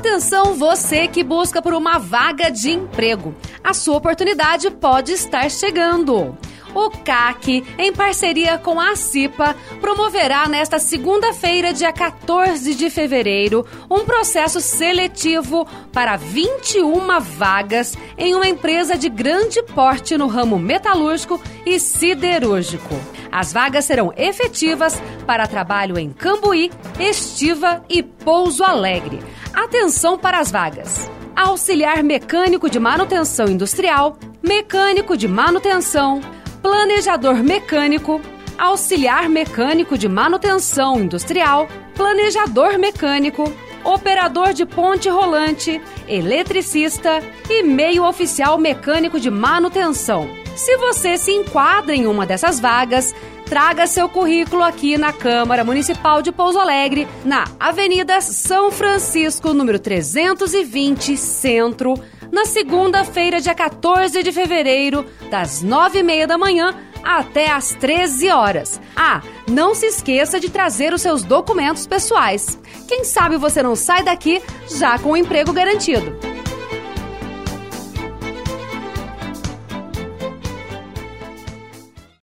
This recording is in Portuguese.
Atenção, você que busca por uma vaga de emprego. A sua oportunidade pode estar chegando. O CAC, em parceria com a CIPA, promoverá nesta segunda-feira, dia 14 de fevereiro, um processo seletivo para 21 vagas em uma empresa de grande porte no ramo metalúrgico e siderúrgico. As vagas serão efetivas para trabalho em Cambuí, Estiva e Pouso Alegre. Atenção para as vagas: auxiliar mecânico de manutenção industrial, mecânico de manutenção, planejador mecânico, auxiliar mecânico de manutenção industrial, planejador mecânico, operador de ponte rolante, eletricista e meio oficial mecânico de manutenção. Se você se enquadra em uma dessas vagas, traga seu currículo aqui na Câmara Municipal de Pouso Alegre, na Avenida São Francisco, número 320, Centro, na segunda-feira, dia 14 de fevereiro, das nove e meia da manhã até às 13 horas. Ah, não se esqueça de trazer os seus documentos pessoais. Quem sabe você não sai daqui já com o emprego garantido.